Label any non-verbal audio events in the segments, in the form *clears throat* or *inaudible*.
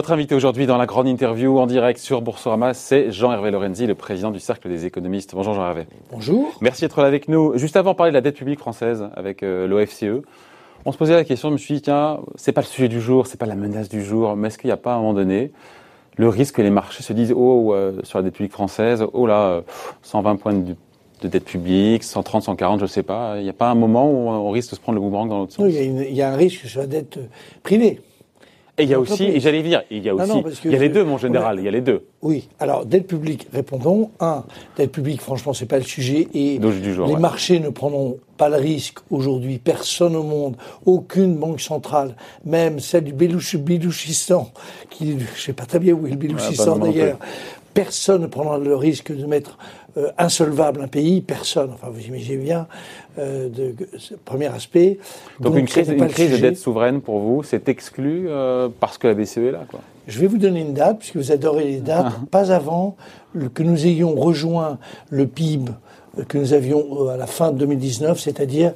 Votre invité aujourd'hui dans la grande interview en direct sur Boursorama, c'est Jean-Hervé Lorenzi, le président du Cercle des économistes. Bonjour Jean-Hervé. Bonjour. Merci d'être là avec nous. Juste avant de parler de la dette publique française avec euh, l'OFCE, on se posait la question, je me suis dit, tiens, c'est pas le sujet du jour, c'est pas la menace du jour, mais est-ce qu'il n'y a pas à un moment donné le risque que les marchés se disent, oh, euh, sur la dette publique française, oh là, euh, 120 points de, de dette publique, 130, 140, je sais pas. Il n'y a pas un moment où on risque de se prendre le boomerang dans l'autre sens? Non, il, y a y un risque sur la dette euh, privée. Et il y a aussi, et j'allais dire, il y a aussi, non, il y a les deux, mon général, il y a les deux. Oui. Alors, dette publique, répondons. Un, dette publique, franchement, c'est pas le sujet. Et Du- jour, les ouais. marchés ne prendront pas le risque aujourd'hui. Personne au monde, aucune banque centrale, même celle du Bélouch- Bélouchistan, qui, je sais pas très bien où est le Bélouchistan moi non d'ailleurs. Personne ne prendra le risque de mettre euh, insolvable un pays. Personne. Enfin, vous imaginez bien. Euh, de, ce premier aspect. Donc, une crise, une de dette souveraine pour vous, c'est exclu euh, parce que la BCE est là, quoi. Je vais vous donner une date, puisque vous adorez les dates, *laughs* pas avant que nous ayons rejoint le PIB que nous avions à la fin de 2019, c'est-à-dire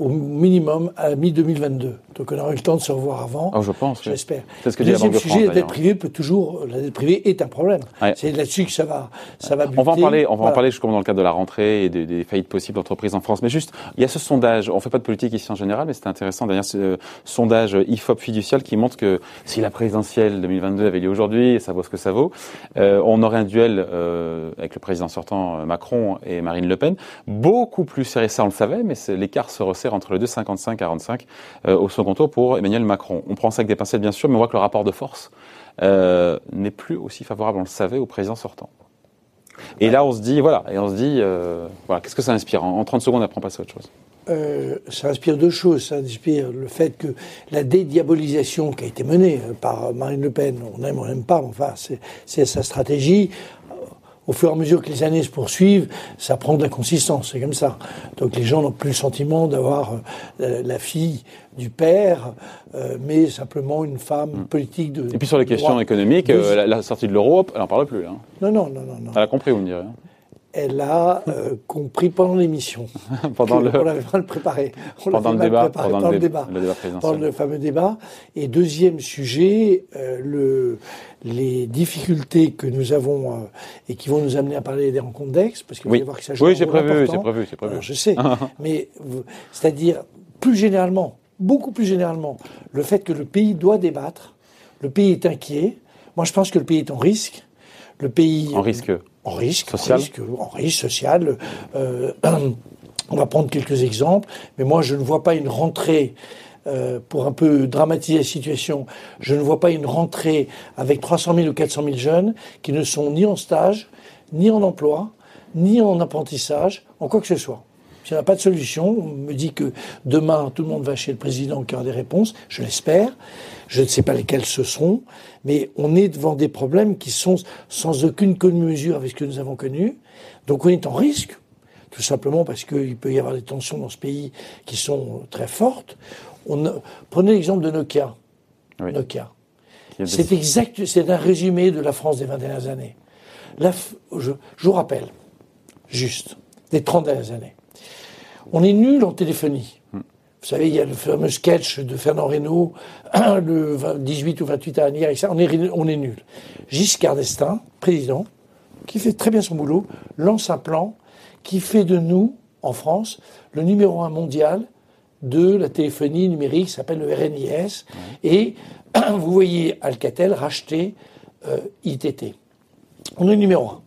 au minimum à mi-2022. Donc on aura eu le temps de se revoir avant. Oh, je pense, oui. J'espère. C'est ce que dit la Deuxième Banque de sujet, France, la dette privée peut toujours, la dette privée est un problème. Ouais. C'est là-dessus que ça va, ça va buter. On va en parler, on va en parler justement dans le cadre de la rentrée et des, des faillites possibles d'entreprises en France. Mais juste, il y a ce sondage, on fait pas de politique ici en général, mais c'est intéressant d'ailleurs ce euh, sondage IFOP fiducial qui montre que si la présidentielle 2022 avait lieu aujourd'hui, et ça vaut ce que ça vaut, euh, on aurait un duel euh, avec le président sortant euh, Macron et Marine Le Pen, beaucoup plus serré, ça on le savait, mais l'écart se resserre entre les deux, 55-45 euh, au second tour pour Emmanuel Macron. On prend ça avec des pincettes bien sûr, mais on voit que le rapport de force euh, n'est plus aussi favorable, on le savait, au président sortant. Et là, on se dit, voilà, et on se dit, euh, voilà, qu'est-ce que ça inspire? En en 30 secondes, après, on passe à autre chose. Euh, ça inspire deux choses. Ça inspire le fait que la dédiabolisation qui a été menée par Marine Le Pen, on aime ou on n'aime pas, enfin, c'est sa stratégie. Au fur et à mesure que les années se poursuivent, ça prend de la consistance, c'est comme ça. Donc les gens n'ont plus le sentiment d'avoir euh, la fille du père, euh, mais simplement une femme politique de. Et puis sur les questions économiques, euh, la, la sortie de l'euro, elle n'en parle plus. Hein. Non, non, non, non, non. Elle a compris, vous me direz. hein. Elle a euh, compris pendant l'émission. *laughs* Pendant le- On l'avait mal préparé. On Pendant le débat, préparé pendant pendant le le dé- débat. le débat. Dans le fameux débat. Et deuxième sujet, euh, le, les difficultés que nous avons euh, et qui vont nous amener à parler des rencontres d'ex, parce que vous Oui. allez voir que ça joue Oui, rôle prévu, j'ai prévu, j'ai prévu. Alors, je sais, mais vous- c'est-à-dire plus généralement, beaucoup plus généralement, le fait que le pays doit débattre, le pays est inquiet. Moi, je pense que le pays est en risque. Le pays En risque. En risque, Social. en risque, en risque social. Euh, *clears throat* on va prendre quelques exemples, mais moi je ne vois pas une rentrée. euh, pour un peu dramatiser la situation, je ne vois pas une rentrée avec 300 000 ou 400 000 jeunes qui ne sont ni en stage, ni en emploi, ni en apprentissage, en quoi que ce soit. S'il n'y a pas de solution, on me dit que demain tout le monde va chez le président qui aura des réponses, je l'espère. Je ne sais pas lesquelles ce seront, mais on est devant des problèmes qui sont sans aucune mesure avec ce que nous avons connu. Donc on est en risque, tout simplement parce qu'il peut y avoir des tensions dans ce pays qui sont très fortes. On, prenez l'exemple de Nokia. Oui. Nokia. C'est exact, c'est un résumé de la France des 20 dernières années. La f- je, je vous rappelle, juste, des 30 dernières années. On est nul en téléphonie. Vous savez, il y a le fameux sketch de Fernand Reynaud, *clears throat* le 20 18 ou 28 anniversaire, et ça, on est, on est nul. Giscard d'Estaing, président, qui fait très bien son boulot, lance un plan qui fait de nous, en France, le numéro un mondial de la téléphonie numérique, qui s'appelle le RNIS. Et *clears throat* vous voyez Alcatel racheter euh, ITT. On est numéro un.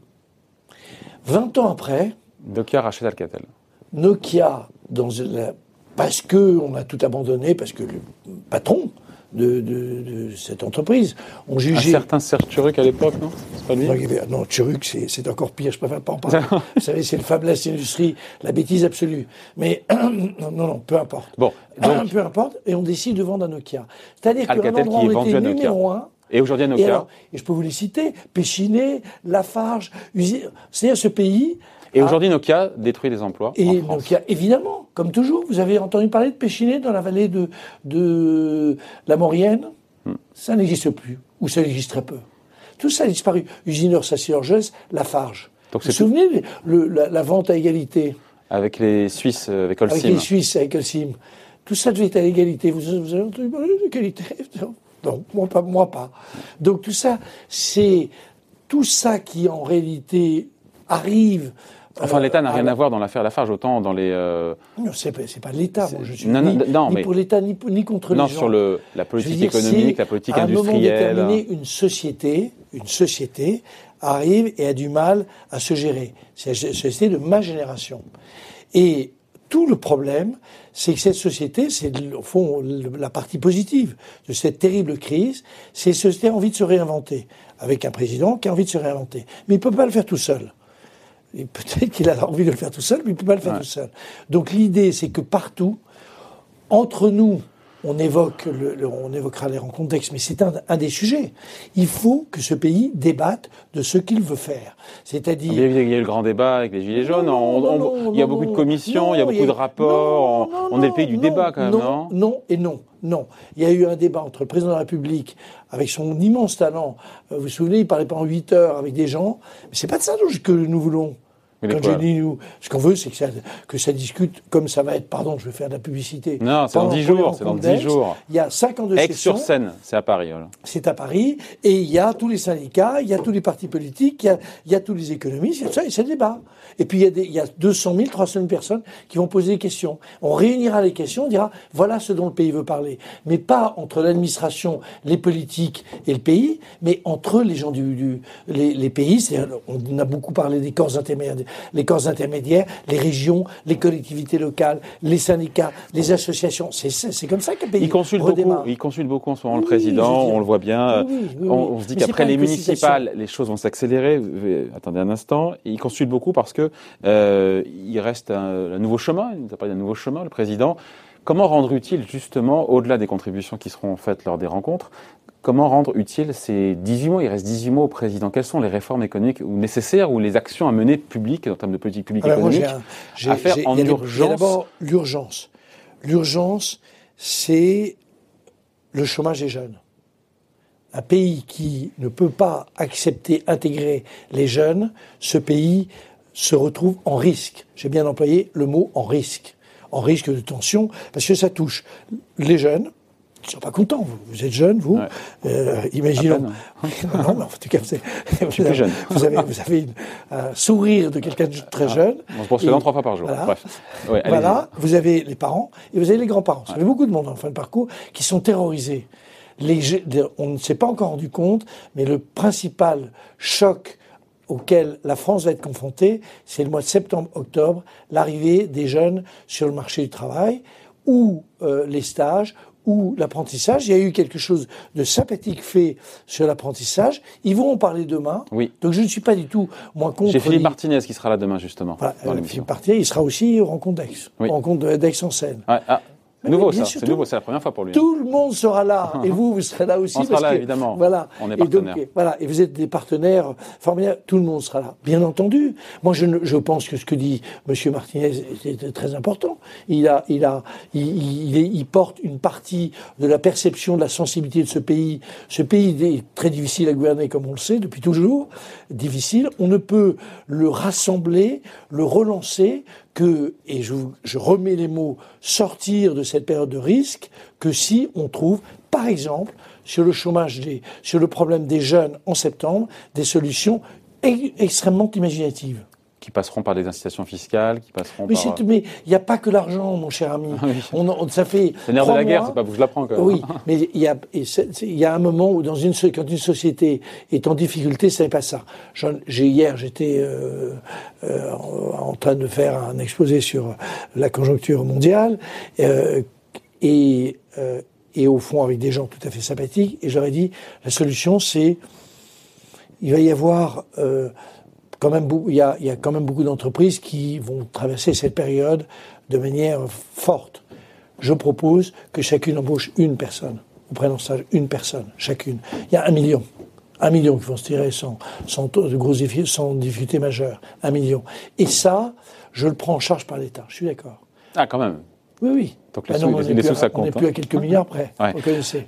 20 ans après, Nokia rachète Alcatel. Nokia, dans la- parce que on a tout abandonné, parce que le patron de, de- de cette entreprise ont Un jugé. certain Serge Turuk à l'époque, non? C'est pas lui? Non, non, Turuk, c'est encore pire, je préfère pas en parler. *laughs* Vous savez, c'est le faiblesse industrie, la bêtise absolue. Mais *clears throat* non, non, peu importe. Bon, *clears throat* donc, peu importe, et on décide de vendre à Nokia. C'est-à-dire qu'à un endroit on était à Nokia. numéro un, et aujourd'hui à et, Nokia, alors, et je peux vous les citer, Péchiné, Lafarge, Usi- c'est-à-dire ce pays. Et a- aujourd'hui Nokia détruit des emplois et en France. Nokia, évidemment, comme toujours, vous avez entendu parler de Péchiné dans la vallée de, de la Maurienne Hmm. Ça n'existe plus, ou ça existe très peu. Tout ça a disparu. Usineur Sassy-Orgeuse, Lafarge. Donc vous vous souvenez le- la, la vente à égalité Avec les Suisses, euh, avec avec Holcim. les Suisses, avec Holcim Tout ça devait être à égalité. Vous, vous avez entendu parler d'égalité *laughs* moi pas. Moi pas. Donc, tout ça, c'est tout ça qui, en réalité, arrive. Enfin, euh, l'État n'a à rien à voir dans l'affaire Lafarge, autant dans les. euh, Non, c'est pas, pas l'État. Moi, je suis Non, non, ni, non, ni mais- pour l'État, ni, ni contre non, les gens. sur le, la politique dire, économique, la politique à un moment industrielle. déterminé, une société, une société arrive et a du mal à se gérer. C'est la société de ma génération. Et tout le problème, c'est que cette société, c'est au fond la partie positive de cette terrible crise, c'est que cette société a envie de se réinventer, avec un président qui a envie de se réinventer. Mais il ne peut pas le faire tout seul. Et peut-être qu'il a envie de le faire tout seul, mais il ne peut pas le faire Ouais. tout seul. Donc l'idée, c'est que partout, entre nous, on évoque, le, le- on évoquera les rencontres d'ex, mais c'est un, un des sujets. Il faut que ce pays débatte de ce qu'il veut faire. C'est-à-dire, Il y a eu il y a eu le grand débat avec les Gilets jaunes. non, on- non, on- non, il y a beaucoup de commissions, il y a beaucoup de rapports. on est le pays du débat quand même, non, Non, et non, non. Il y a eu un débat entre le président de la République, avec son immense talent. Euh, Vous vous souvenez, il parlait pendant 8 heures avec des gens. Mais c'est pas de ça que nous voulons. Mais Quand je dis nous, ce qu'on veut, c'est que ça, que ça discute comme ça va être. Pardon, je vais faire de la publicité. Non, c'est dans Pendant- 10 pour les jours, c'est dans rencontres 10 d'Aix, jours. Il y a 52 Aix sessions. sur Seine, c'est à Paris. voilà. C'est à Paris, et il y a tous les syndicats, il y a tous les partis politiques, il y a, il y a tous les économistes, il y a tout ça, et c'est débat. Et puis il y, a des, il y a 200 000, 300 000 personnes qui vont poser des questions. On réunira les questions, on dira voilà ce dont le pays veut parler. Mais pas entre l'administration, les politiques et le pays, mais entre les gens du, du les, les pays. On a beaucoup parlé des corps intermédiaires, les corps intermédiaires, les régions, les collectivités locales, les syndicats, les associations. C'est comme ça qu'un pays Il consulte redémarre. beaucoup, il consulte beaucoup en ce moment le président, on le voit bien. Oui, oui, oui, on, se dit qu'après les municipales, les choses vont s'accélérer. Euh, Attendez un instant. Il consulte beaucoup parce que euh, il reste un, un nouveau chemin. Il nous a parlé d'un nouveau chemin, le président. Comment rendre utile justement, au-delà des contributions qui seront faites lors des rencontres, comment rendre utile ces 18 mois Il reste 18 mois au président. Quelles sont les réformes économiques ou nécessaires ou les actions à mener publiques en termes de politique publique moi, économique un- j'ai- à faire j'ai- en urgence? D'abord, l'urgence. L'urgence, c'est le chômage des jeunes. Un pays qui ne peut pas accepter, intégrer les jeunes, ce pays se retrouve en risque. J'ai bien employé le mot en risque. En risque de tension, parce que ça touche les jeunes, ne sont pas contents. Vous, vous êtes jeune, vous. Ouais. Euh, imaginons. *laughs* Non, mais en tout cas, vous, avez- suis plus jeune. vous avez, vous avez une- un sourire de quelqu'un de très jeune. On se brosse les dents trois fois par jour. voilà. Bref. Ouais. Voilà, vous avez les parents et vous avez les grands-parents. Ça fait beaucoup de monde en fin de parcours qui sont terrorisés. Les, on ne s'est pas encore rendu compte, mais le principal choc auquel la France va être confrontée, c'est le mois de septembre-octobre, l'arrivée des jeunes sur le marché du travail, ou euh, les stages, ou l'apprentissage. Il y a eu quelque chose de sympathique fait sur l'apprentissage. Ils vont en parler demain. Oui. Donc je ne suis pas du tout, moi, contre... J'ai Philippe les- Martinez qui sera là demain justement voilà, dans euh. Philippe Partier, il sera aussi au rencontre d'Aix, Oui. rencontre de- d'Aix-en-Seine. Ouais, ah, Mais nouveau oui, ça, c'est nouveau, c'est la première fois pour lui. Tout le monde sera là, *laughs* et vous, vous serez là aussi. On sera parce là, que- évidemment. Voilà. On est Et donc, partenaires. voilà, et vous êtes des partenaires formidables. Tout le monde sera là, bien entendu. Moi, je, ne- je pense que ce que dit Monsieur Martinez est très important. Il a, il a, il, il, il porte une partie de la perception de la sensibilité de ce pays. Ce pays est très difficile à gouverner, comme on le sait depuis toujours. Difficile. On ne peut le rassembler, le relancer que, et je, je remets les mots, sortir de cette période de risque que si on trouve, par exemple, sur le chômage, des, sur le problème des jeunes en septembre, des solutions extrêmement imaginatives. Qui passeront par des incitations fiscales, qui passeront Mais par. c'est- mais il n'y a pas que l'argent, mon cher ami. Oui. On, on- ça fait. C'est nerf de la guerre, c'est pas vous je l'apprends quand même. Oui, *laughs* mais il y a, y un moment où dans une, quand une société est en difficulté, ce n'est pas ça. J'ai hier, j'étais euh, euh, en, train de faire un exposé sur la conjoncture mondiale euh, et, euh, et au fond avec des gens tout à fait sympathiques. Et j'aurais dit, la solution, c'est il va y avoir euh, quand même beaucoup, il y a, il y a quand même beaucoup d'entreprises qui vont traverser cette période de manière forte. Je propose que chacune embauche une personne, ou prenne en stage une personne, chacune. Il y a un million. Un million qui vont se tirer sans, grosses sans difficulté majeure. Un million. Et ça, je le prends en charge par l'État. Je suis d'accord. Ah, quand même. Oui, oui. Donc les, ah sous, les, sous, ça compte. On n'est plus à quelques milliards près.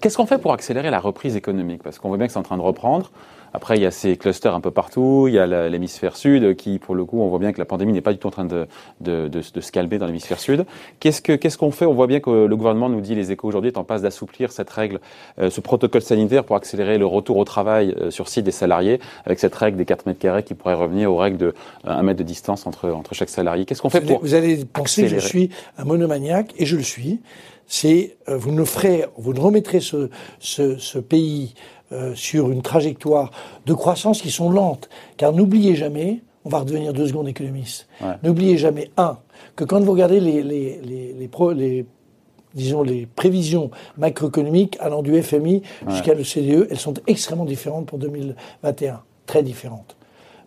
Qu'est-ce qu'on fait pour accélérer la reprise économique? Parce qu'on voit bien que c'est en train de reprendre. Après, il y a ces clusters un peu partout. Il y a l'hémisphère sud qui, pour le coup, on voit bien que la pandémie n'est pas du tout en train de, de, de, de se calmer dans l'hémisphère sud. Qu'est-ce qu'on fait? On voit bien que le gouvernement nous dit, les échos aujourd'hui, est en passe d'assouplir cette règle, euh, ce protocole sanitaire pour accélérer le retour au travail euh, sur site des salariés, avec cette règle des 4 mètres carrés qui pourrait revenir aux règles de 1 mètre de distance entre, entre chaque salarié. Qu'est-ce qu'on fait pour Vous allez penser que je suis un monomaniaque, et je le suis. C'est euh, vous ne ferez, vous ne remettrez ce, ce, ce pays euh, sur une trajectoire de croissance qui sont lentes. Car n'oubliez jamais, on va redevenir deux secondes économistes, n'oubliez jamais, un, que quand vous regardez les, les, les, les, disons, les prévisions macroéconomiques allant du FMI jusqu'à l'OCDE, elles sont extrêmement différentes pour 2021, très différentes.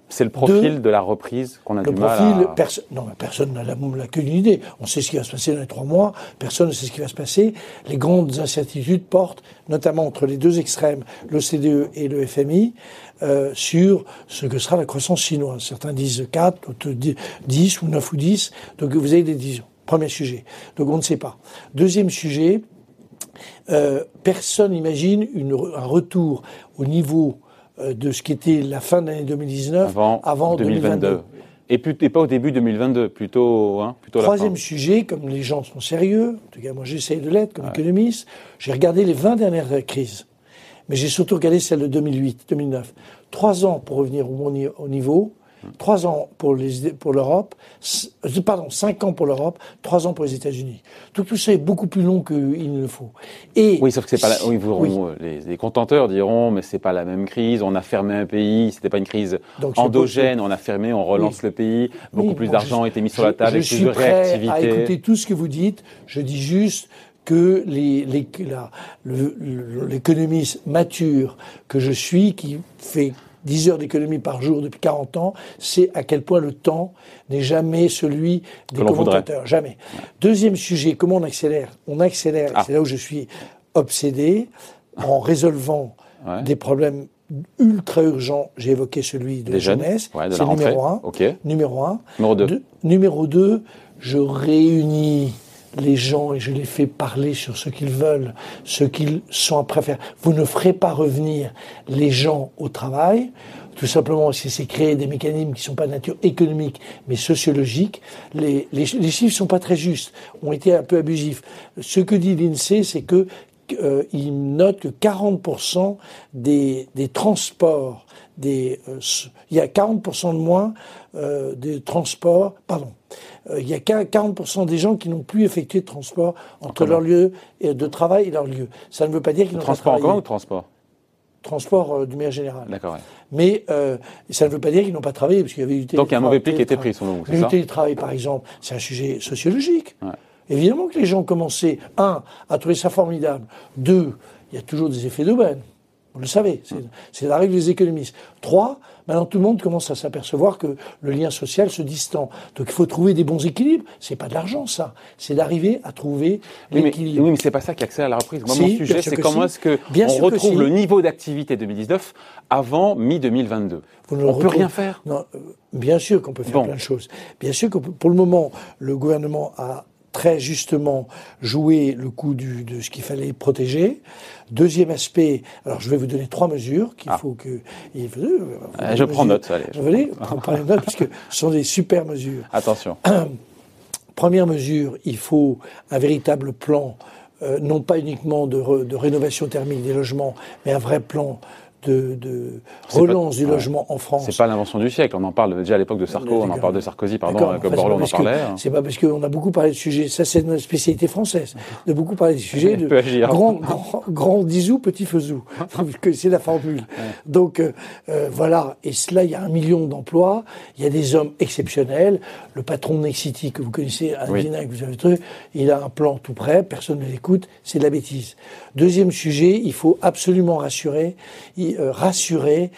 C'est le profil de, la reprise qu'on a du mal à... non, personne n'a qu'une idée. On sait ce qui va se passer dans les trois mois, personne ne sait ce qui va se passer. Les grandes incertitudes portent, notamment entre les deux extrêmes, l'OCDE et le FMI, euh, sur ce que sera la croissance chinoise. Certains disent 4, d'autres 10 ou 9 ou 10. Donc vous avez des divisions. Premier sujet. Donc on ne sait pas. Deuxième sujet, euh, personne n'imagine un retour au niveau de ce qui était la fin de l'année 2019 avant, 2022. Et, pas au début 2022, plutôt, hein, plutôt Troisième sujet, comme les gens sont sérieux, en tout cas moi j'essaye de l'être comme économiste, j'ai regardé les 20 dernières crises, mais j'ai surtout regardé celle de 2008, 2009. Trois ans pour revenir au niveau, Trois ans pour les pour l'Europe, euh, pardon, cinq ans pour l'Europe, trois ans pour les États-Unis. Tout tout ça est beaucoup plus long qu'il ne le faut. Et oui, sauf que c'est pas. La, oui, vous, Les, les, contenteurs diront, mais c'est pas la même crise. On a fermé un pays, c'était pas une crise endogène. On a fermé, on relance le pays. Beaucoup plus d'argent a été mis sur la table. Je, je suis prêt à écouter tout ce que vous dites. Je dis juste que l'économiste mature que je suis, qui fait 10 heures d'économie par jour depuis 40 ans, c'est à quel point le temps n'est jamais celui des commentateurs. Jamais. Deuxième sujet, comment on accélère? On accélère, ah. c'est là où je suis obsédé, en *laughs* résolvant des problèmes ultra urgents. J'ai évoqué celui de la jeunesse, c'est numéro un. Numéro un. Numéro deux. numéro deux, je réunis les gens et je les fais parler sur ce qu'ils veulent, ce qu'ils sont à faire. Vous ne ferez pas revenir les gens au travail, tout simplement si c'est créer des mécanismes qui ne sont pas de nature économique mais sociologique. Les, les, les chiffres sont pas très justes, ont été un peu abusifs. Ce que dit l'INSEE, c'est que euh, il note que 40% des, des transports, des, euh, il y a 40% de moins euh, des transports, pardon, euh, il y a 40% des gens qui n'ont plus effectué de transport entre leur lieu de travail et leur lieu. Ça ne veut pas dire qu'ils n'ont pas travaillé. Transport en ou transport? Transport du manière générale. D'accord. Mais euh, ça ne veut pas dire qu'ils n'ont pas travaillé parce qu'il y avait eu Donc il y a un mauvais pli qui a été pris, selon vous, Le télétravail, par exemple, c'est un sujet sociologique. Évidemment que les gens commençaient, un, à trouver ça formidable. Deux, il y a toujours des effets d'aubaine. Vous le savez, c'est la règle des économistes. Trois, maintenant tout le monde commence à s'apercevoir que le lien social se distend. Donc il faut trouver des bons équilibres. C'est pas de l'argent, ça. C'est d'arriver à trouver l'équilibre. Oui, mais c'est pas ça qui accélère la reprise. Moi, mon sujet, c'est comment est-ce que on retrouve le niveau d'activité 2019 avant mi-2022. On peut rien faire. Non, euh, bien sûr qu'on peut faire plein de choses. Bien sûr que pour le moment, le gouvernement a très justement joué le coup du, de ce qu'il fallait protéger. Deuxième aspect, alors je vais vous donner trois mesures qu'il ah. faut que. Il, euh, je prends note, allez. Vous voulez prendre note parce que ce sont des super mesures. Attention. *clears throat* Première mesure, il faut un véritable plan, euh, non pas uniquement de, de rénovation thermique des logements, mais un vrai plan de, relance du logement en France. C'est pas l'invention du siècle. On en parle déjà à l'époque de Sarko, on en parle de Sarkozy, pardon, comme Borloo en parlait. Hein. C'est pas parce qu'on a beaucoup parlé de sujets, ça c'est une spécialité française, de beaucoup parler de sujets *laughs* de grand, grand, grand disou, petit faisou. *laughs* c'est la formule. Donc euh, euh, voilà, et cela, il y a un million d'emplois, il y a des hommes exceptionnels. Le patron de Nexity que vous connaissez, Alain oui. que vous avez trouvé, il a un plan tout prêt, personne ne l'écoute, c'est de la bêtise. Deuxième sujet, il faut absolument rassurer. Euh, rassurer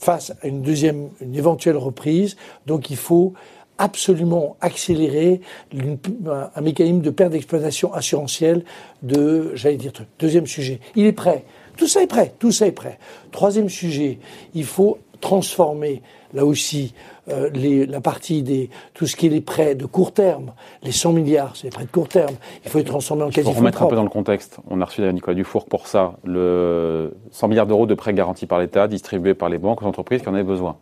face à une deuxième, une éventuelle reprise. Donc il faut absolument accélérer un, mécanisme de perte d'exploitation assurantielle de, j'allais dire, deuxième sujet. Il est prêt. Tout ça est prêt, tout ça est prêt. Troisième sujet, il faut transformer là aussi euh, les, la partie des tout ce qui est les prêts de court terme, les 100 milliards, c'est les prêts de court terme. Il faut les transformer en quasi Pour remettre un peu dans le contexte, on a reçu Nicolas Dufour pour ça, le 100 milliards d'euros de prêts garantis par l'État, distribués par les banques aux entreprises qui en avaient besoin.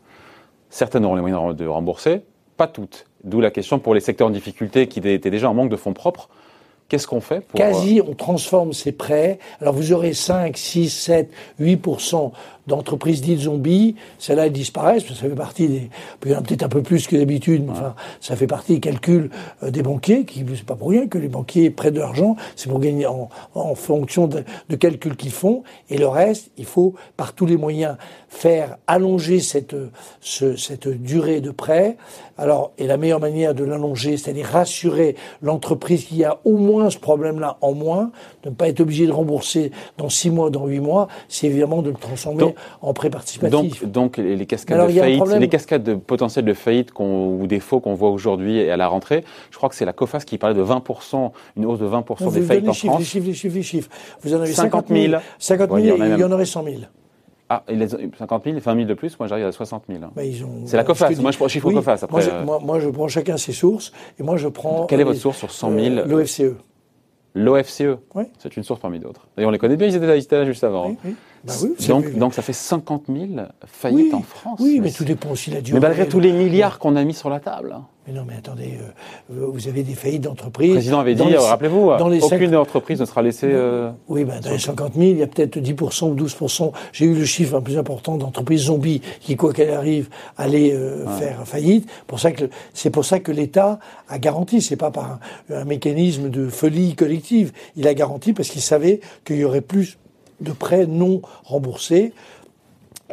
Certaines auront les moyens de rembourser, pas toutes. D'où la question pour les secteurs en difficulté qui étaient déjà en manque de fonds propres. Qu'est-ce qu'on fait pour... Quasi, on transforme ces prêts. Alors vous aurez 5, 6, 7, 8% d'entreprises dites zombies, celles-là elles disparaissent, parce que ça fait partie des, il y en a peut-être un peu plus que d'habitude, mais enfin, ça fait partie des calculs euh, des banquiers, qui, c'est pas pour rien que les banquiers prêtent de l'argent, c'est pour gagner en, en fonction de, de calculs qu'ils font, et le reste, il faut, par tous les moyens, faire allonger cette, ce, cette durée de prêt. Alors, et la meilleure manière de l'allonger, c'est-à-dire rassurer l'entreprise qui a au moins ce problème-là en moins, de ne pas être obligé de rembourser dans six mois, dans huit mois, c'est évidemment de le transformer en prêt participatif. Donc, donc les, cascades de faillite, les cascades de potentiel de faillite ou défaut qu'on voit aujourd'hui et à la rentrée, je crois que c'est la COFAS qui parlait de 20%, une hausse de 20% des faillites en chiffres, France. Les chiffres, les chiffres, les chiffres. Vous en avez 50 000. 50 000, il y en aurait 100 000. Ah, les 50 000, 20 000 de plus, moi j'arrive à 60 000. Bah, c'est la COFAS, moi je prends chiffre COFAS. Après, moi, moi, moi, je prends chacun ses sources, et moi je prends... Quelle est votre source sur 100 000 euh, L'OFCE. L'OFCE, oui. c'est une source parmi d'autres. Et on les connaît bien, ils étaient là, juste avant. Oui, bah oui, donc, donc ça fait 50 000 faillites en France. Oui, mais, tout dépend aussi de la durée. Mais malgré tous les milliards qu'on a mis sur la table. Mais non, mais attendez, euh, vous avez des faillites d'entreprises. Le président avait dit, rappelez-vous, aucune entreprise ne sera laissée. Euh, oui, ben, dans les 50 000, il y a peut-être 10% ou 12% J'ai eu le chiffre un plus important d'entreprises zombies qui, quoi qu'elle arrive, allaient euh, faire faillite. Pour ça que c'est pour ça que l'État a garanti. C'est pas par un, un, mécanisme de folie collective. Il a garanti parce qu'il savait qu'il y aurait plus de prêts non remboursés.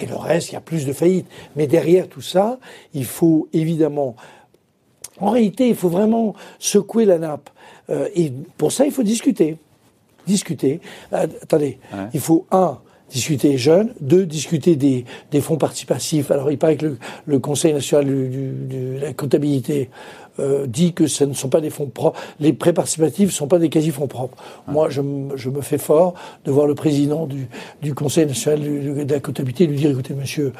Et le reste, il y a plus de faillites. Mais derrière tout ça, il faut évidemment en réalité, il faut vraiment secouer la nappe. Euh, et pour ça, il faut discuter. Discuter. Euh, attendez, il faut, un, discuter jeunes, deux, discuter des, des, fonds participatifs. Alors, il paraît que le, Conseil national de la comptabilité euh, dit que ce ne sont pas des fonds propres. Les prêts participatifs ne sont pas des quasi-fonds propres. Moi, je, je, me fais fort de voir le président du, du Conseil national de la comptabilité lui dire, écoutez, monsieur,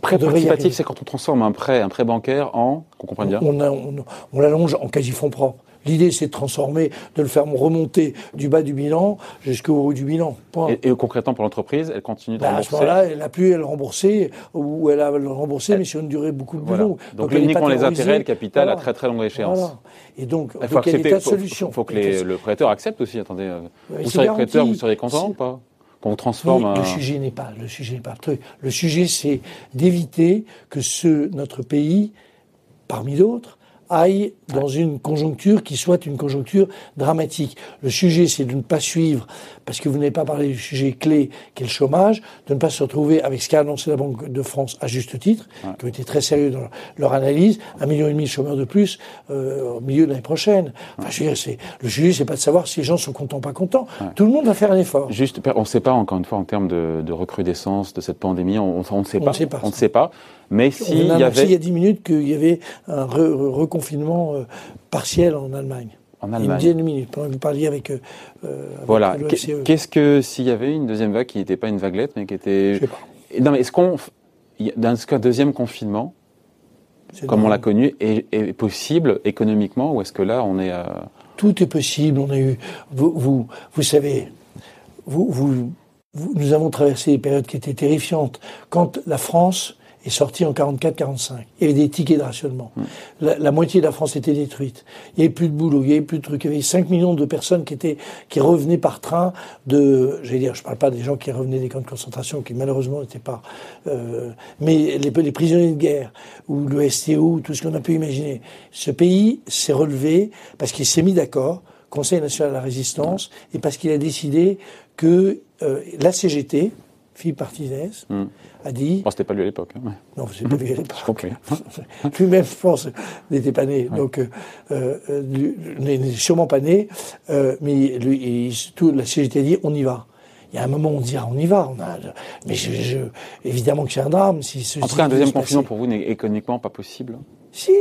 prêt participatif, c'est quand on transforme un prêt, un prêt bancaire en, qu'on comprenne bien On, on, l'allonge en quasi-fonds propres. L'idée, c'est de transformer, de le faire remonter du bas du bilan jusqu'au haut du bilan. Et, concrètement, pour l'entreprise, elle continue de rembourser À ce moment-là, elle n'a plus à le rembourser, ou elle a le rembourser, mais sur une durée beaucoup plus longue. Donc, uniquement les intérêts, le capital à très très longue échéance. Et donc, il faut, il faut, que le prêteur accepte aussi. Attendez, euh, vous seriez prêteur, vous seriez content ou pas qu'on transforme Le sujet n'est pas, le sujet n'est pas truc. Le sujet, c'est d'éviter que ce, notre pays, parmi d'autres, aille dans une conjoncture qui soit une conjoncture dramatique. Le sujet, c'est de ne pas suivre, parce que vous n'avez pas parlé du sujet clé, qui est le chômage, de ne pas se retrouver avec ce qu'a annoncé la Banque de France à juste titre, qui ont été très sérieux dans leur analyse, un million et demi de chômeurs de plus euh, au milieu de l'année prochaine. Enfin, je veux dire, le sujet, c'est pas de savoir si les gens sont contents ou pas contents. Tout le monde va faire un effort. Juste, on ne sait pas, encore une fois, en termes de, de recrudescence de cette pandémie, on, on, ne sait pas. On ne sait pas. Mais s'il y avait... il y a dix minutes qu'il y avait un reconfinement euh, partiel en Allemagne. En Allemagne. Une dizaine de minutes, pendant que vous parliez avec. Euh, voilà. Qu'est-ce que s'il y avait une deuxième vague qui n'était pas une vaguelette, mais qui était. Je sais pas. Non, mais est-ce qu'on. Dans ce cas, deuxième confinement, comme on l'a connu, est, possible économiquement ou est-ce que là, on est. Tout est possible. On a eu. Vous, vous, vous savez, vous, vous, nous avons traversé des périodes qui étaient terrifiantes. Quand la France est sorti en 44-45. Il y avait des tickets de rationnement. Mm. La, moitié de la France était détruite. Il n'y avait plus de boulot, il n'y avait plus de trucs. Il y avait 5 millions de personnes qui étaient, qui revenaient par train de, j'allais dire, je parle pas des gens qui revenaient des camps de concentration, qui malheureusement n'étaient pas, euh, mais les, les, prisonniers de guerre, ou le STO, tout ce qu'on a pu imaginer. Ce pays s'est relevé parce qu'il s'est mis d'accord, Conseil national de la résistance, et parce qu'il a décidé que euh, la CGT, Philippe Partisès, mm a dit. c'était pas lui à l'époque. Hein. Non, c'est pas lui à l'époque. *laughs* Lui-même, je pense, n'était pas né. Donc, euh, euh, n'est sûrement pas né. Euh, mais lui, tout, la CGT a dit on y va. Il y a un moment où on dira on y va. On a, mais je, évidemment que c'est un drame. Si en tout cas, un deuxième confinement pour vous n'est économiquement pas possible. Si,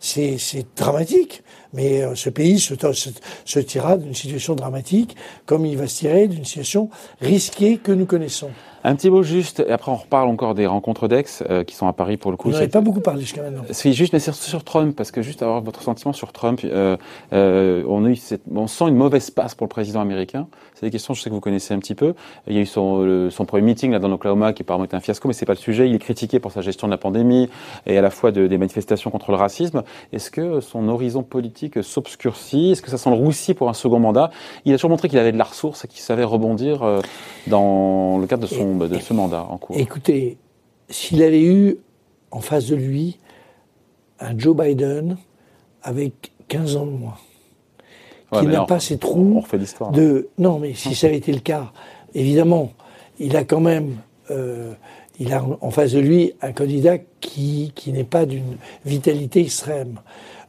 c'est c'est dramatique. Mais euh, ce pays se, se, se tirera d'une situation dramatique, comme il va se tirer d'une situation risquée que nous connaissons. Un petit mot juste, et après on reparle encore des rencontres d'ex euh, qui sont à Paris pour le coup. Vous n'avez pas beaucoup parlé jusqu'à maintenant. C'est juste, mais c'est sur Trump, parce que juste avoir votre sentiment sur Trump, euh, euh, on, a eu cette, on sent une mauvaise passe pour le président américain. C'est des questions, je sais que vous connaissez un petit peu. Il y a eu son, le, son premier meeting là dans l'Oklahoma qui apparemment était un fiasco, mais c'est pas le sujet. Il est critiqué pour sa gestion de la pandémie et à la fois de, des manifestations contre le racisme. Est-ce que son horizon politique s'obscurcit? Est-ce que ça sent le roussi pour un second mandat? Il a toujours montré qu'il avait de la ressource et qu'il savait rebondir euh, dans le cadre de, son, de ce mandat en cours. Écoutez, s'il avait eu en face de lui un Joe Biden avec 15 ans de moins, Ouais, qui n'a pas ces trous On refait l'histoire. de... Non, mais si ça avait été le cas, évidemment, il a quand même... euh, il a en face de lui un candidat qui, qui n'est pas d'une vitalité extrême.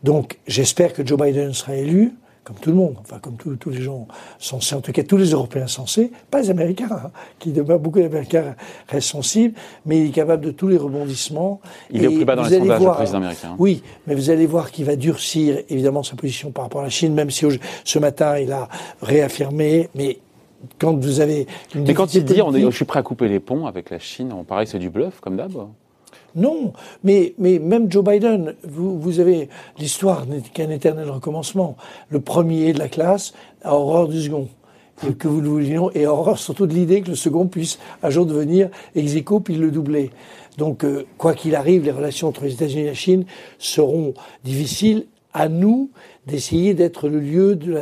Donc j'espère que Joe Biden sera élu, comme tout le monde, enfin comme tous- les gens sensés, en tout cas tous les Européens sensés, pas les Américains, hein, qui demeurent beaucoup d'Américains restent sensibles, mais il est capable de tous les rebondissements. Il est au plus bas dans les sondages, voir- le président américain. oui, mais vous allez voir qu'il va durcir évidemment sa position par rapport à la Chine, même si ce matin il a réaffirmé. Mais quand vous avez une Mais quand il dit on est, je suis prêt à couper les ponts avec la Chine, on que c'est du bluff, comme d'hab. Non, mais même Joe Biden, vous vous avez l'histoire n'est qu'un éternel recommencement. Le premier de la classe a horreur du second. Que vous le vouliez non, et horreur surtout de l'idée que le second puisse un jour devenir ex aequo puis le doubler. Donc, euh, quoi qu'il arrive, les relations entre les États-Unis et la Chine seront difficiles. À nous d'essayer d'être le lieu de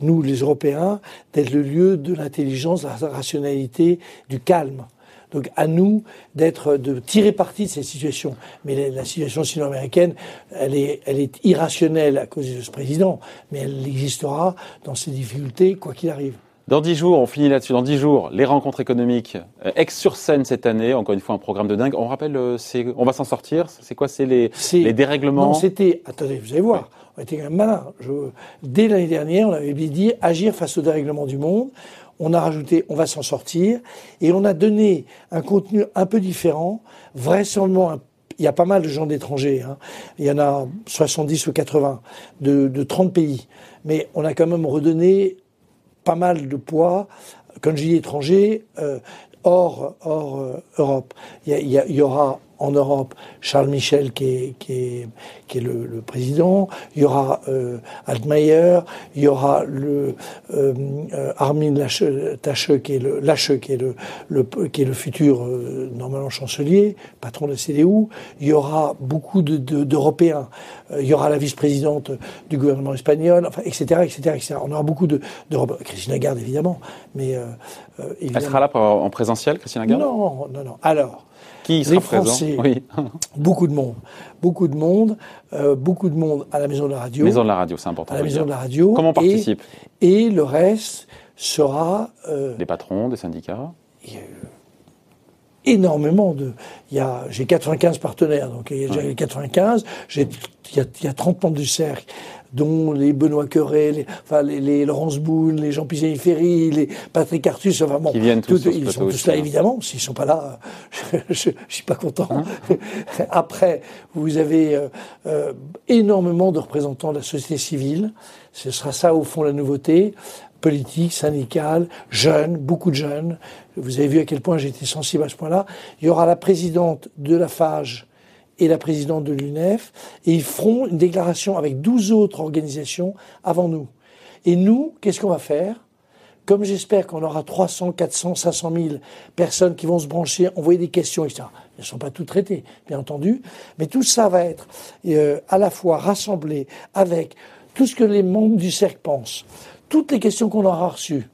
nous les Européens, d'être le lieu de l'intelligence, de la rationalité, du calme. Donc à nous d'être, de tirer parti de cette situation. Mais la, la situation sino-américaine, elle est, elle est irrationnelle à cause de ce président, mais elle existera dans ses difficultés quoi qu'il arrive. Dans dix jours, on finit là-dessus. Dans dix jours, les rencontres économiques euh, ex sur scène cette année. Encore une fois, un programme de dingue. On rappelle, euh, on va s'en sortir. C'est quoi? C'est les, dérèglements? Non, c'était. Attendez, vous allez voir. On était quand même malin. Je, dès l'année dernière, on avait dit agir face au dérèglement du monde. On a rajouté, on va s'en sortir, et on a donné un contenu un peu différent, vraisemblablement. il y a pas mal de gens d'étrangers. hein. Il y en a 70 ou 80 de, de 30 pays. Mais on a quand même redonné pas mal de poids, quand je dis étranger, euh, hors, euh, Europe. Il y aura en Europe Charles Michel qui est, qui est, qui est le, le président, il y aura euh, Altmaier, il y aura le euh, euh, Armin Lache, Tache qui est le Lache qui est le, le qui est le futur euh, normalement chancelier, patron de la CDU. Il y aura beaucoup de- de- d'Européens. Il y aura la vice-présidente du gouvernement espagnol, enfin, etc., etc., etc. On aura beaucoup de d'Europe. Christine Lagarde évidemment, mais Elle sera là pour- en présentiel, Christine Lagarde? Non, non, non. Alors, Qui sera les présent Français. Oui. *laughs* beaucoup de monde, beaucoup de monde, euh, beaucoup de monde à la maison de la radio, Maison de la radio, c'est important. à la maison dire. de la radio. Comment on et- participe? et, le reste sera euh, Des patrons, des syndicats? énormément de. Il y a, j'ai 95 partenaires, donc il y a déjà les 95. J'ai, il y a, il y a 30 membres du cercle, dont les Benoît Cœuré, les, enfin les, les Laurence Boone, les Jean Pisani-Ferry, les Patrick Artus, enfin bon, tous ce ils sont tous là hein. évidemment. S'ils sont pas là, *laughs* je, je, je suis pas content. Hein *laughs* Après, vous avez euh, euh, énormément de représentants de la société civile. Ce sera ça au fond la nouveauté politique, syndicale, jeunes, beaucoup de jeunes. Vous avez vu à quel point j'ai été sensible à ce point-là. Il y aura la présidente de la FAGE et la présidente de l'UNEF, et ils feront une déclaration avec 12 autres organisations avant nous. Et nous, qu'est-ce qu'on va faire? Comme j'espère qu'on aura 300, 400, 500 000 personnes qui vont se brancher, envoyer des questions, etc. Elles ne sont pas toutes traitées, bien entendu, mais tout ça va être euh, à la fois rassemblé avec tout ce que les membres du cercle pensent, toutes les questions qu'on aura reçues,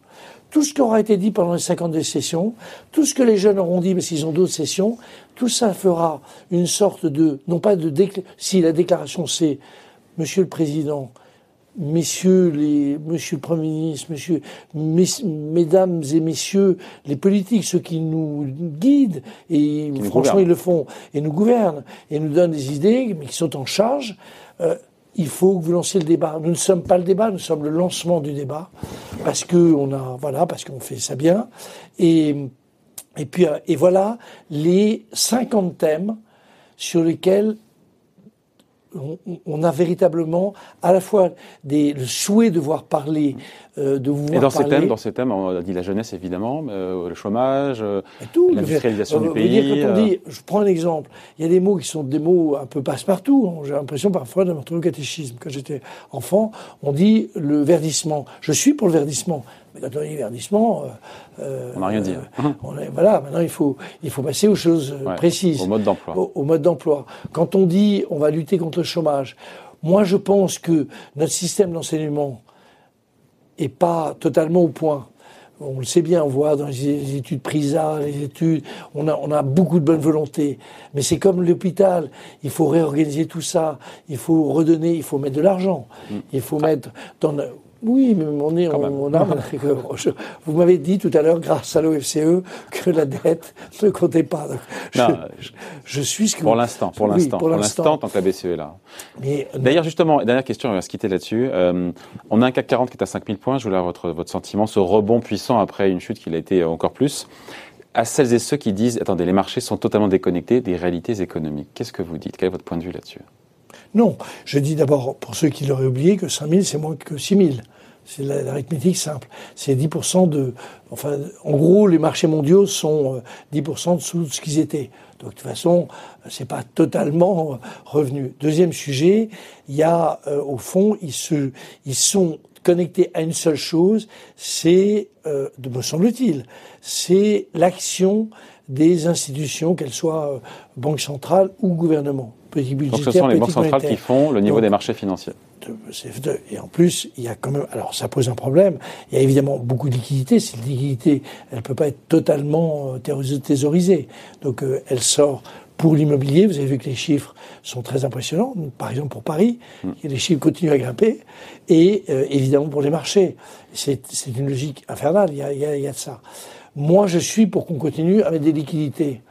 tout ce qui aura été dit pendant les 52 sessions, tout ce que les jeunes auront dit, parce qu'ils ont d'autres sessions, tout ça fera une sorte de, non pas de décla- si la déclaration c'est, Monsieur le Président, messieurs les, monsieur le Premier ministre, monsieur, mes- mesdames et messieurs les politiques, ceux qui nous guident, et franchement ils le font, et nous gouvernent, et nous donnent des idées, mais qui sont en charge, euh, il faut que vous lanciez le débat. Nous ne sommes pas le débat, nous sommes le lancement du débat, parce que on a, voilà, parce qu'on fait ça bien, et, puis, euh, et voilà les 50 thèmes sur lesquels on, a véritablement à la fois des, le souhait de voir parler, euh, de vous voir Et dans parler. ces thèmes, dans ces thèmes, on a dit la jeunesse évidemment, euh, le chômage, l'industrialisation du pays. Dire, quand on dit, je prends un exemple, il y a des mots qui sont des mots un peu passe-partout. J'ai l'impression parfois de me catéchisme. Quand j'étais enfant, on dit le verdissement. Je suis pour le verdissement. Mais quand on dit verdissement, euh, on n'a rien dit. Euh, voilà, maintenant il faut il faut passer aux choses précises. Au mode d'emploi. Au, mode d'emploi. Quand on dit on va lutter contre le chômage, moi je pense que notre système d'enseignement est pas totalement au point. On le sait bien, on voit dans les études PRISA, les études, on a, on a beaucoup de bonne volonté. Mais c'est comme l'hôpital, il faut réorganiser tout ça, il faut redonner, il faut mettre de l'argent, mm. il faut mettre dans... Oui, mais on est, on, a, vous m'avez dit tout à l'heure, grâce à l'OFCE, que la dette ne comptait pas. je, suis ce que pour l'instant, pour l'instant, pour l'instant, tant que la BCE est là. Euh, D'ailleurs, justement, dernière question, on va se quitter là-dessus. Euh, on a un CAC 40 qui est à 5000 points. Je voulais avoir votre, votre sentiment, ce rebond puissant après une chute qui a été encore plus. À celles et ceux qui disent, attendez, les marchés sont totalement déconnectés des réalités économiques. Qu'est-ce que vous dites? Quel est votre point de vue là-dessus? Non, je dis d'abord, pour ceux qui l'auraient oublié, que 5 000, c'est moins que 6 000. C'est l'arithmétique simple. C'est 10% de. Enfin, en gros, les marchés mondiaux sont 10% euh, dessous de ce qu'ils étaient. Donc, de toute façon, c'est pas totalement euh, revenu. Deuxième sujet, il y a, euh, au fond, ils, se, ils sont connectés à une seule chose, c'est, euh, me semble-t-il, c'est l'action des institutions, qu'elles soient euh, banque centrale ou gouvernement. Donc ce sont les banques centrales qui font le niveau des marchés financiers. Et en plus, il y a quand même, alors ça pose un problème. Il y a évidemment beaucoup de liquidités. Cette liquidité, elle ne peut pas être totalement euh, thésaurisée. Donc euh, elle sort pour l'immobilier. Vous avez vu que les chiffres sont très impressionnants. Par exemple pour Paris, mm. les chiffres continuent à grimper. Et évidemment pour les marchés. C'est une logique infernale. Il y a, il y a, il y a de ça. Moi, je suis pour qu'on continue avec des liquidités.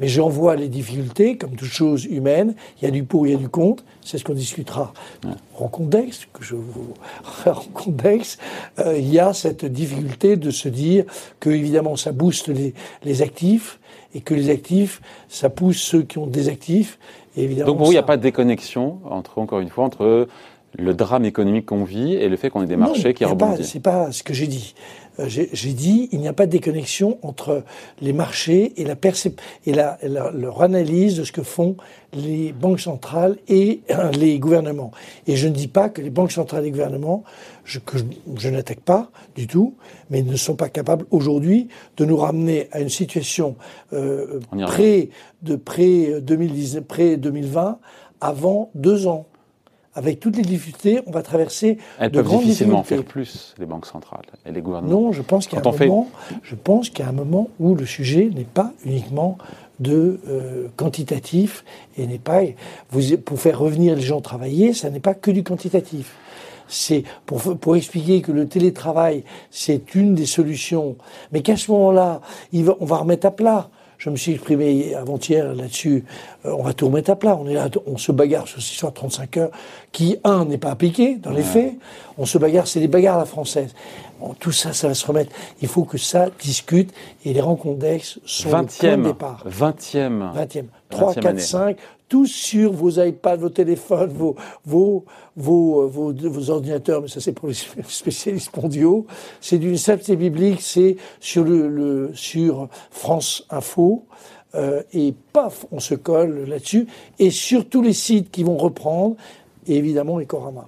Mais j'en vois les difficultés, comme toute chose humaine. Il y a du pour, il y a du contre. C'est ce qu'on discutera en contexte, que je vous *laughs* en contexte. Euh, il y a cette difficulté de se dire que, évidemment, ça booste les, les actifs et que les actifs, ça pousse ceux qui ont des actifs. Et évidemment, Donc pour vous, il n'y a pas de déconnexion entre, encore une fois, entre le drame économique qu'on vit et le fait qu'on ait des marchés qui rebondissent. C'est pas ce que j'ai dit. Euh, j'ai dit il n'y a pas de déconnexion entre les marchés et la et la, leur analyse de ce que font les banques centrales et euh, les gouvernements. Et je ne dis pas que les banques centrales et les gouvernements, je, que je, n'attaque pas du tout, mais ne sont pas capables aujourd'hui de nous ramener à une situation euh, près de près 2010, près 2020 avant deux ans avec toutes les difficultés, on va traverser Elles de peuvent difficilement faire plus, les banques centrales et les gouvernements. Non, je pense qu'il y a un moment, je pense qu'il y a un moment où le sujet n'est pas uniquement de euh, quantitatif et n'est pas vous pour faire revenir les gens travailler, ça n'est pas que du quantitatif. C'est pour, pour expliquer que le télétravail, c'est une des solutions, mais qu'à ce moment-là, on va remettre à plat je me suis exprimé avant-hier là-dessus. Euh, on va tout remettre à plat. On est là, on se bagarre sur 635 heures, qui, un, n'est pas appliqué dans les faits. On se bagarre, c'est des bagarres à la française. tout ça, ça va se remettre. Il faut que ça discute et les rencontres d'ex sont 20e, le point de départ. 20e. 20e. 3, 4, 5 tous sur vos iPads, vos téléphones, vos, vos, vos, vos, ordinateurs, mais ça c'est pour les *laughs* spécialistes mondiaux. C'est d'une simple biblique, c'est sur le, le, sur France Info. Euh, et paf, on se colle là-dessus. Et sur tous les sites qui vont reprendre, et évidemment.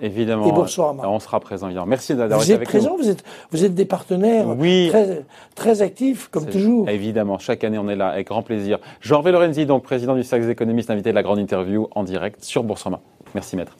Évidemment. Et Boursorama. On sera présent, évidemment. Merci d'avoir été avec présent, nous. Vous êtes Vous êtes des partenaires très, très actifs, comme toujours. Évidemment. Chaque année, on est là avec grand plaisir. Jean-Hervé Lorenzi, donc président du Cercle des économistes, invité de la grande interview en direct sur Boursorama. Merci, maître.